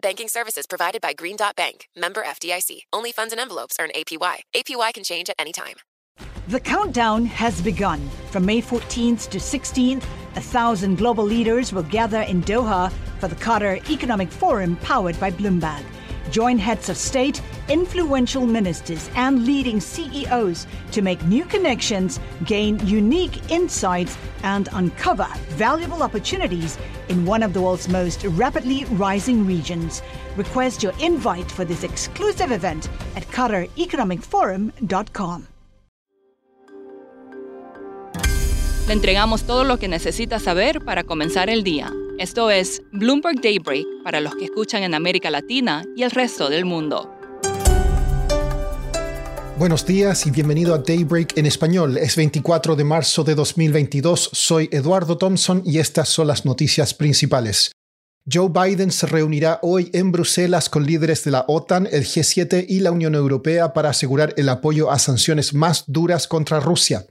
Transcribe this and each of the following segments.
Banking services provided by Green Dot Bank, member FDIC. Only funds and envelopes earn APY. APY can change at any time. The countdown has begun. From May 14th to 16th, a thousand global leaders will gather in Doha for the Qatar Economic Forum powered by Bloomberg. Join heads of state, influential ministers, and leading CEOs to make new connections, gain unique insights, and uncover valuable opportunities in one of the world's most rapidly rising regions. Request your invite for this exclusive event at QatarEconomicForum.com. Le entregamos todo lo que necesita saber para comenzar el día. Esto es Bloomberg Daybreak para los que escuchan en América Latina y el resto del mundo. Buenos días y bienvenido a Daybreak en español. Es 24 de marzo de 2022. Soy Eduardo Thompson y estas son las noticias principales. Joe Biden se reunirá hoy en Bruselas con líderes de la OTAN, el G7 y la Unión Europea para asegurar el apoyo a sanciones más duras contra Rusia.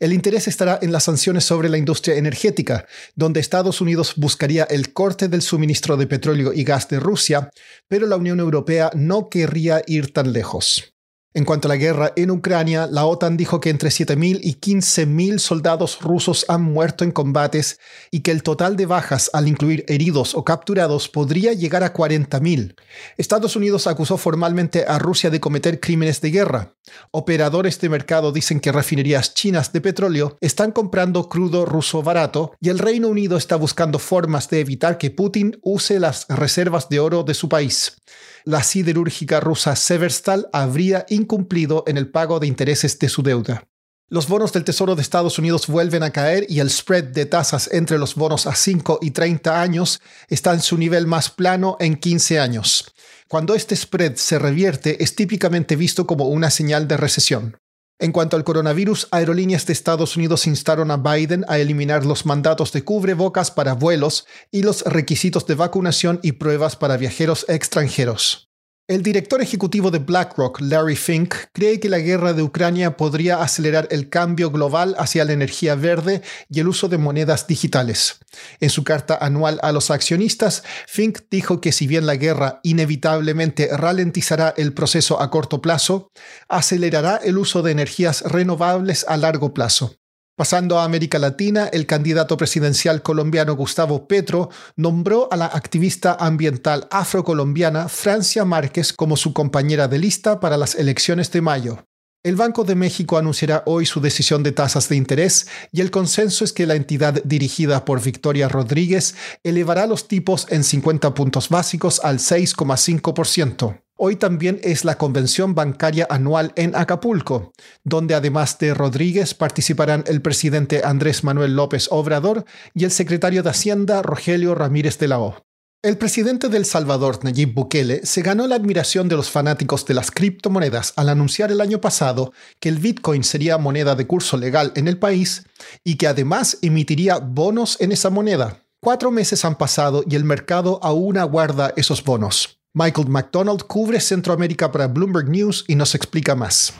El interés estará en las sanciones sobre la industria energética, donde Estados Unidos buscaría el corte del suministro de petróleo y gas de Rusia, pero la Unión Europea no querría ir tan lejos. En cuanto a la guerra en Ucrania, la OTAN dijo que entre 7.000 y 15.000 soldados rusos han muerto en combates y que el total de bajas, al incluir heridos o capturados, podría llegar a 40.000. Estados Unidos acusó formalmente a Rusia de cometer crímenes de guerra. Operadores de mercado dicen que refinerías chinas de petróleo están comprando crudo ruso barato y el Reino Unido está buscando formas de evitar que Putin use las reservas de oro de su país la siderúrgica rusa Severstal habría incumplido en el pago de intereses de su deuda. Los bonos del Tesoro de Estados Unidos vuelven a caer y el spread de tasas entre los bonos a 5 y 30 años está en su nivel más plano en 15 años. Cuando este spread se revierte es típicamente visto como una señal de recesión. En cuanto al coronavirus, aerolíneas de Estados Unidos instaron a Biden a eliminar los mandatos de cubrebocas para vuelos y los requisitos de vacunación y pruebas para viajeros extranjeros. El director ejecutivo de BlackRock, Larry Fink, cree que la guerra de Ucrania podría acelerar el cambio global hacia la energía verde y el uso de monedas digitales. En su carta anual a los accionistas, Fink dijo que si bien la guerra inevitablemente ralentizará el proceso a corto plazo, acelerará el uso de energías renovables a largo plazo. Pasando a América Latina, el candidato presidencial colombiano Gustavo Petro nombró a la activista ambiental afrocolombiana Francia Márquez como su compañera de lista para las elecciones de mayo. El Banco de México anunciará hoy su decisión de tasas de interés y el consenso es que la entidad dirigida por Victoria Rodríguez elevará los tipos en 50 puntos básicos al 6,5%. Hoy también es la convención bancaria anual en Acapulco, donde además de Rodríguez participarán el presidente Andrés Manuel López Obrador y el secretario de Hacienda Rogelio Ramírez de la O. El presidente del Salvador, Nayib Bukele, se ganó la admiración de los fanáticos de las criptomonedas al anunciar el año pasado que el Bitcoin sería moneda de curso legal en el país y que además emitiría bonos en esa moneda. Cuatro meses han pasado y el mercado aún aguarda esos bonos. Michael McDonald cubre Centroamérica para Bloomberg News y nos explica más.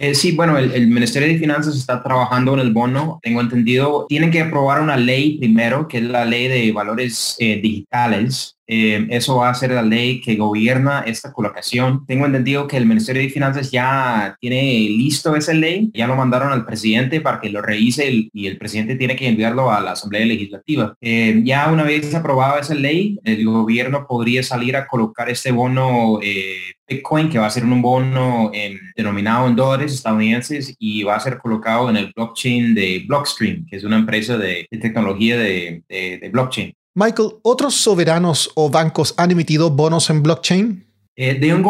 Eh, sí, bueno, el, Ministerio de Finanzas está trabajando en el bono. Tengo entendido, tienen que aprobar una ley primero, que es la ley de valores eh, digitales. Eh, eso va a ser la ley que gobierna esta colocación. Tengo entendido que el Ministerio de Finanzas ya tiene listo esa ley, ya lo mandaron al presidente para que lo revise y el presidente tiene que enviarlo a la Asamblea Legislativa. Eh, ya una vez aprobada esa ley, el gobierno podría salir a colocar este bono eh, Bitcoin, que va a ser un bono denominado en dólares estadounidenses y va a ser colocado en el blockchain de Blockstream, que es una empresa de, tecnología de blockchain. Michael, ¿otros soberanos o bancos han emitido bonos en blockchain? Eh, de, un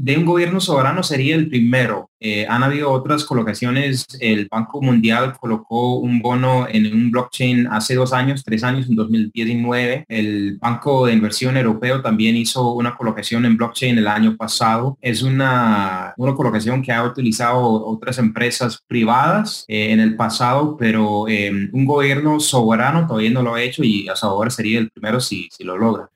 de, un gobierno soberano sería el primero. Eh, han habido otras colocaciones. El Banco Mundial colocó un bono en un blockchain hace dos años, tres años, en 2019. El Banco de Inversión Europeo también hizo una colocación en blockchain el año pasado. Es una, una colocación que ha utilizado otras empresas privadas eh, en el pasado, pero un gobierno soberano todavía no lo ha hecho y a favor sería el primero si, si lo logra.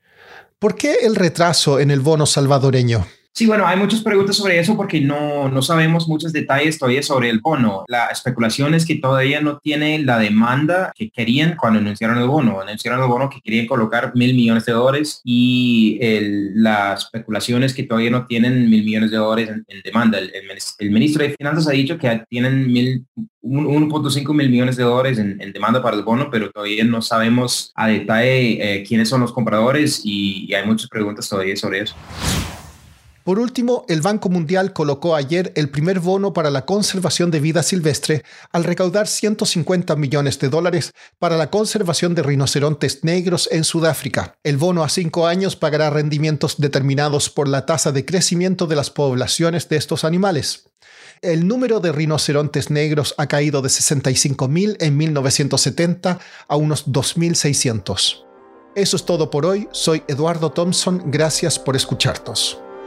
¿Por qué el retraso en el bono salvadoreño? Sí, bueno, hay muchas preguntas sobre eso porque no, no sabemos muchos detalles todavía sobre el bono. La especulación es que todavía no tiene la demanda que querían cuando anunciaron el bono. Anunciaron el bono que querían colocar mil millones de dólares y el, la especulación es que todavía no tienen mil millones de dólares en, demanda. El, ministro de Finanzas ha dicho que tienen mil 1.5 mil millones de dólares en, demanda para el bono, pero todavía no sabemos a detalle eh, quiénes son los compradores y hay muchas preguntas todavía sobre eso. Por último, el Banco Mundial colocó ayer el primer bono para la conservación de vida silvestre al recaudar 150 millones de dólares para la conservación de rinocerontes negros en Sudáfrica. El bono a cinco años pagará rendimientos determinados por la tasa de crecimiento de las poblaciones de estos animales. El número de rinocerontes negros ha caído de 65.000 en 1970 a unos 2.600. Eso es todo por hoy. Soy Eduardo Thompson. Gracias por escucharnos.